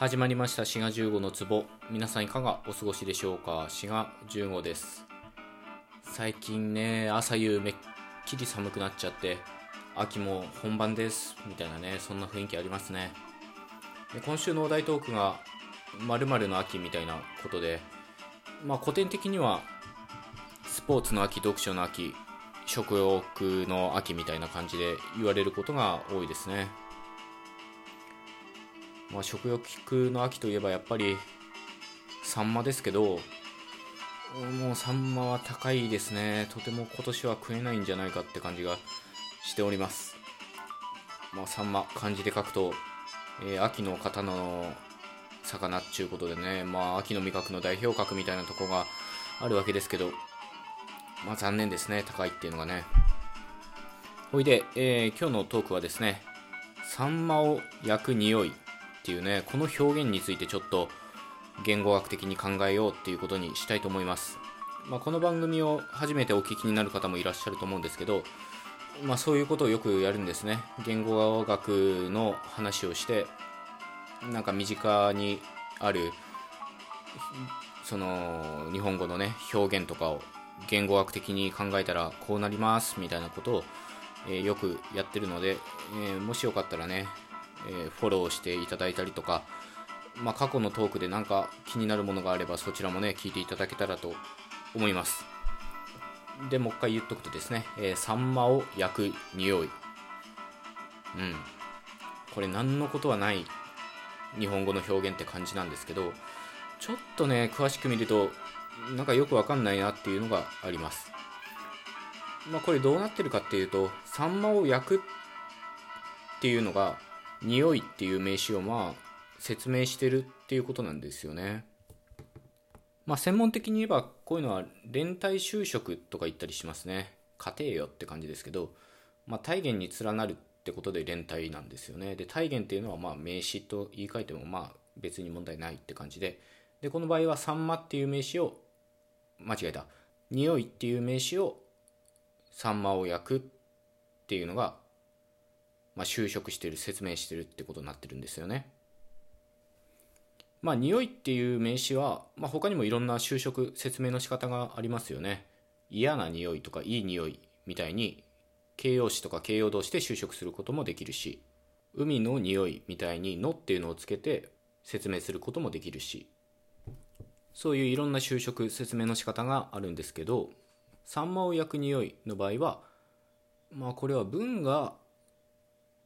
始まりました滋賀15の壺。皆さんいかがお過ごしでしょうか？滋賀15です。最近ね朝夕めっきり寒くなっちゃって秋も本番ですみたいなねそんな雰囲気ありますね。で今週のお題トークが〇〇の秋みたいなことでまあ古典的にはスポーツの秋読書の秋食欲の秋みたいな感じで言われることが多いですね。まあ、食欲の秋といえばやっぱりサンマですけどもうサンマは高いですね。とても今年は食えないんじゃないかって感じがしております。まあサンマ漢字で書くと、えー、秋の刀の魚っちゅうことでねまあ秋の味覚の代表格みたいなとこがあるわけですけどまあ残念ですね。高いっていうのがね。ほいで、えー、今日のトークはですねサンマを焼く匂い。っていうねこの表現についてちょっと言語学的に考えようっていうことにしたいと思います、まあ、この番組を初めてお聞きになる方もいらっしゃると思うんですけど、まあ、そういうことをよくやるんですね。言語学の話をしてなんか身近にあるその日本語のね表現とかを言語学的に考えたらこうなりますみたいなことを、え、よくやってるので、えー、もしよかったらねえ、フォローしていただいたりとか、まあ、過去のトークで何か気になるものがあればそちらもね聞いていただけたらと思います。でもう一回言っとくとですね、えー、サンマを焼く匂い。うん。これ何のことはない日本語の表現って感じなんですけどちょっとね詳しく見るとなんかよくわかんないなっていうのがあります。まあこれどうなってるかっていうとサンマを焼くっていうのが匂いっていう名詞をまあ説明してるっていうことなんですよね。まあ専門的に言えばこういうのは連帯就職とか言ったりしますね。家庭よって感じですけど、まあ体現に連なるってことで連帯なんですよね。で、体現っていうのはまあ名詞と言い換えてもまあ別に問題ないって感じで、で、この場合はサンマっていう名詞を、間違えた。匂いっていう名詞をサンマを焼くっていうのがまあ、就職してる説明してるってことになってるんですよね。まあ匂いっていう名詞は、まあ、他にもいろんな就職説明の仕方がありますよね。嫌な匂いとかいい匂いみたいに形容詞とか形容動詞で就職することもできるし海の匂いみたいに「の」っていうのをつけて説明することもできるしそういういろんな就職説明の仕方があるんですけどサンマを焼く匂いの場合はまあこれは文が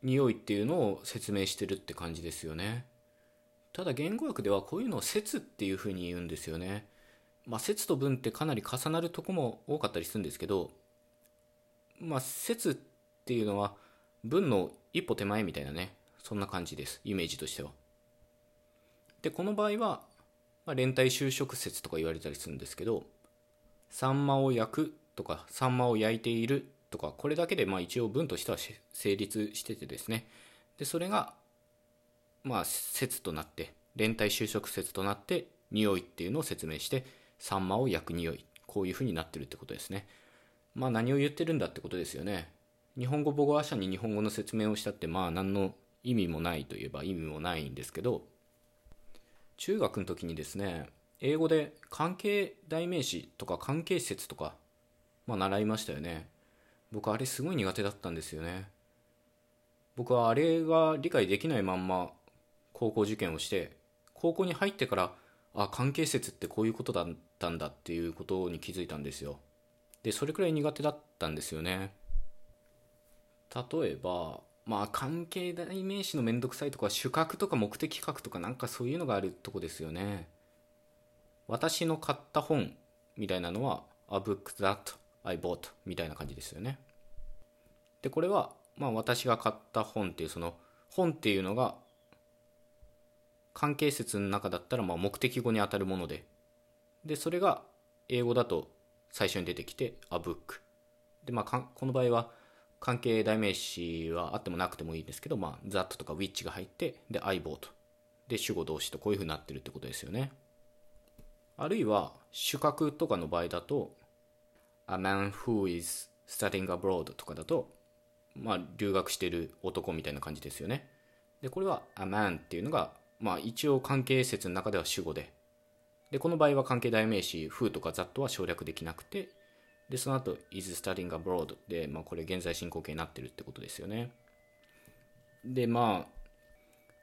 匂いっていうのを説明してるって感じですよね。ただ言語学ではこういうのを説っていうふうに言うんですよね。まあ説と文ってかなり重なるとこも多かったりするんですけどまあ説っていうのは文の一歩手前みたいなねそんな感じですイメージとしては。でこの場合は、まあ、連帯就職説とか言われたりするんですけどサンマを焼くとかサンマを焼いているとかこれだけでまあ一応文としては成立しててですね。でそれがまあ説となって連帯就職説となって匂いっていうのを説明してサンマを焼く匂いこういうふうになってるってことですね。まあ何を言ってるんだってことですよね。日本語母語話者に日本語の説明をしたってまあ何の意味もないといえば意味もないんですけど中学の時にですね英語で関係代名詞とか関係説とかまあ習いましたよね。僕あれすごい苦手だったんですよね。僕はあれが理解できないまんま高校受験をして高校に入ってからあ関係説ってこういうことだったんだっていうことに気づいたんですよ。でそれくらい苦手だったんですよね。例えばまあ関係代名詞のめんどくさいとか主格とか目的格とかなんかそういうのがあるとこですよね。私の買った本みたいなのは A book that I bought みたいな感じですよね。で、これは、まあ私が買った本っていうその本っていうのが関係説の中だったらまあ目的語に当たるもので、で、それが英語だと最初に出てきて a book。で、まあこの場合は関係代名詞はあってもなくてもいいんですけど、まあ that とか which が入って、で I bought。で、主語動詞とこういうふうになってるってことですよね。あるいは主格とかの場合だと A man who is studying abroad とかだと、まあ、留学してる男みたいな感じですよね。で、これは a man っていうのがまあ一応関係説の中では主語で。でこの場合は関係代名詞 who とか that は省略できなくてでその後 is studying abroad で、まあ、これ現在進行形になってるってことですよね。でまあ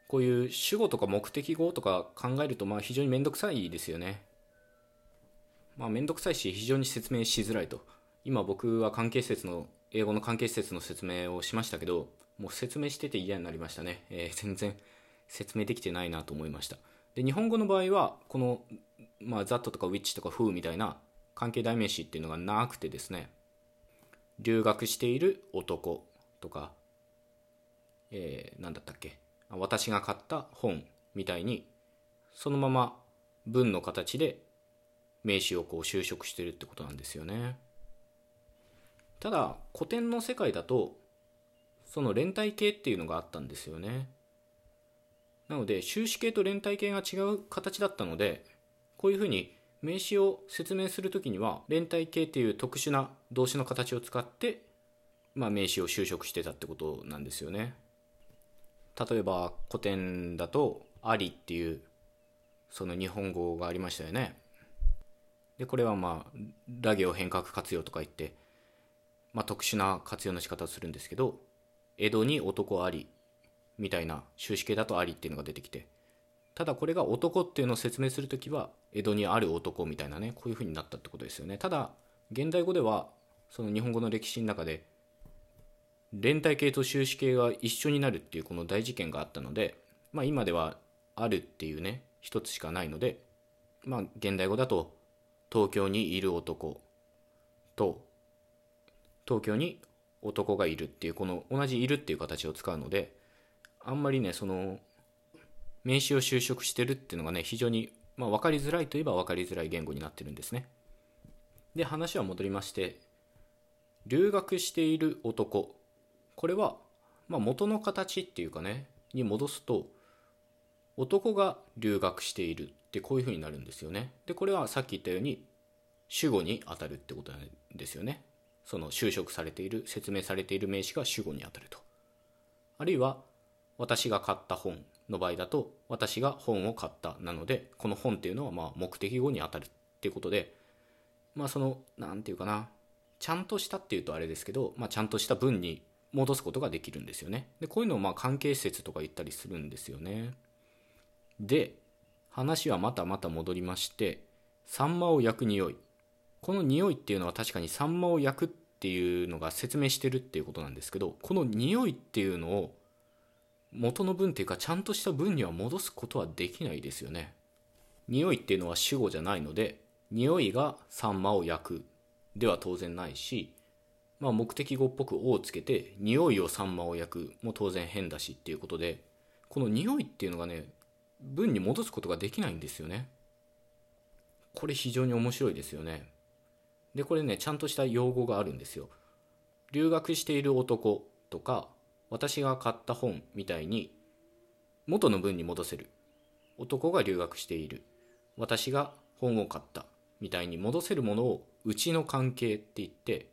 こういう主語とか目的語とか考えるとまあ非常に面倒くさいですよね。まあ面倒くさいし非常に説明しづらいと。今僕は関係説の英語の関係施設の説明をしましたけどもう説明してて嫌になりましたね、えー、全然説明できてないなと思いました。で日本語の場合はこの、まあ、that とか which とか who みたいな関係代名詞っていうのがなくてですね。留学している男とか、えー、何だったっけ？私が買った本みたいにそのまま文の形で名詞をこう修飾してるってことなんですよね。ただ古典の世界だとその連帯形っていうのがあったんですよね。なので終止形と連帯形が違う形だったのでこういうふうに名詞を説明するときには連帯形っていう特殊な動詞の形を使って、まあ、名詞を修飾してたってことなんですよね。例えば古典だと「あり」っていうその日本語がありましたよね。でこれはまあ「ラ行変革活用」とか言ってまあ、特殊な活用の仕方をするんですけど江戸に男ありみたいな終止形だとありっていうのが出てきてただこれが男っていうのを説明する時は江戸にある男みたいなねこういう風になったってことですよね。ただ現代語ではその日本語の歴史の中で連帯形と終止形が一緒になるっていうこの大事件があったので、まあ、今ではあるっていうね一つしかないので、まあ、現代語だと東京にいる男と東京に男がいるっていうこの同じいるっていう形を使うのであんまりねその名詞を修飾してるっていうのがね非常に、まあ、分かりづらいといえば分かりづらい言語になってるんですね。で話は戻りまして留学している男これは、まあ、元の形っていうかねに戻すと男が留学しているってこういうふうになるんですよね。でこれはさっき言ったように主語に当たるってことなんですよね。その就職されている説明されている名詞が主語にあたると。あるいは私が買った本の場合だと私が本を買ったなのでこの本っていうのはまあ目的語にあたるっていうことでまあその何て言うかなちゃんとしたっていうとあれですけど、まあ、ちゃんとした文に戻すことができるんですよね。でこういうのをまあ関係施設とか言ったりするんですよね。で話はまたまた戻りましてサンマを焼く匂い。この匂いっていうのは確かにサンマを焼くっていうのが説明してるっていうことなんですけどこの匂いっていうのを元の文っていうかちゃんとした文には戻すことはできないですよね。匂いっていうのは主語じゃないので匂いがサンマを焼く。では当然ないし、まあ、目的語っぽく「を」をつけて匂いをサンマを焼くも当然変だしっていうことでこの匂いっていうのがね文に戻すことができないんですよね。これ非常に面白いですよね。でこれねちゃんとした用語があるんですよ。留学している男とか私が買った本みたいに元の文に戻せる。男が留学している。私が本を買ったみたいに戻せるものをうちの関係って言って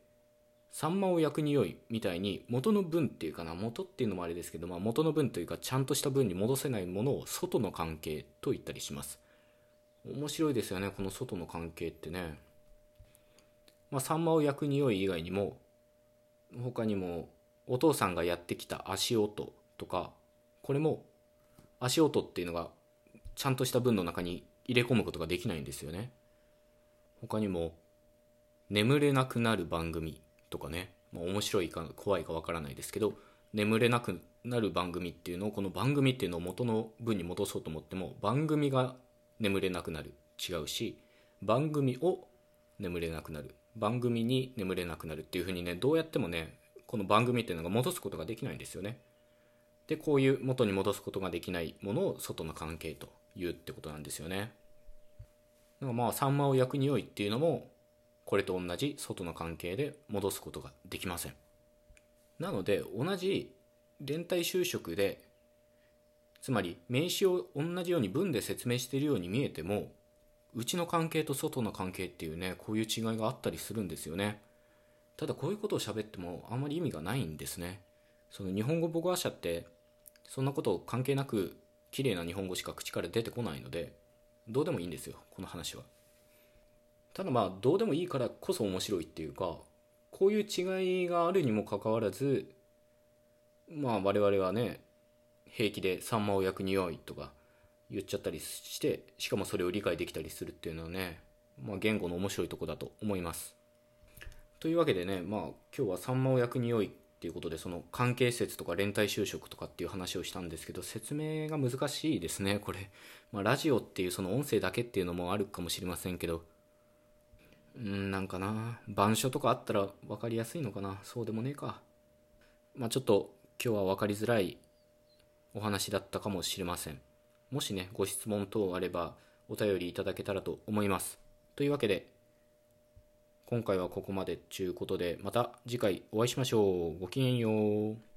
サンマを焼く匂いみたいに元の文っていうかな元っていうのもあれですけど、まあ、元の文というかちゃんとした文に戻せないものを外の関係と言ったりします。面白いですよねこの外の関係ってね。まあ、サンマを焼く匂い以外にも他にもお父さんがやってきた足音とかこれも足音っていうのがちゃんとした文の中に入れ込むことができないんですよね。他にも眠れなくなる番組。とかね、まあ、面白いか怖いかわからないですけど眠れなくなる番組っていうのをこの番組っていうのを元の文に戻そうと思っても番組が眠れなくなる違うし番組を眠れなくなる番組に眠れなくなるっていうふうにねどうやってもねこの番組っていうのが戻すことができないんですよね。でこういう元に戻すことができないものを外の関係というってことなんですよね。だからまあサンマを焼く匂いっていうのもこれと同じ外の関係で戻すことができません。なので同じ連帯就職でつまり名詞を同じように文で説明しているように見えてもうちの関係と外の関係っていうねこういう違いがあったりするんですよね。ただこういうことを喋ってもあんまり意味がないんですね。その日本語母語話者ってそんなこと関係なく綺麗な日本語しか口から出てこないのでどうでもいいんですよこの話は。ただまあどうでもいいからこそ面白いっていうかこういう違いがあるにもかかわらずまあ我々はね平気で「サンマを焼く匂い」とか言っちゃったりしてしかもそれを理解できたりするっていうのはね、まあ、言語の面白いとこだと思います。というわけでねまあ今日は「サンマを焼く匂い」っていうことでその関係説とか連帯就職とかっていう話をしたんですけど説明が難しいですねこれ、まあ、ラジオっていうその音声だけっていうのもあるかもしれませんけどうんなんかな。板書とかあったら分かりやすいのかな。そうでもねえか。まあちょっと今日は分かりづらいお話だったかもしれません。もしねご質問等あればお便りいただけたらと思います。というわけで今回はここまでちゅうことでまた次回お会いしましょう。ごきげんよう。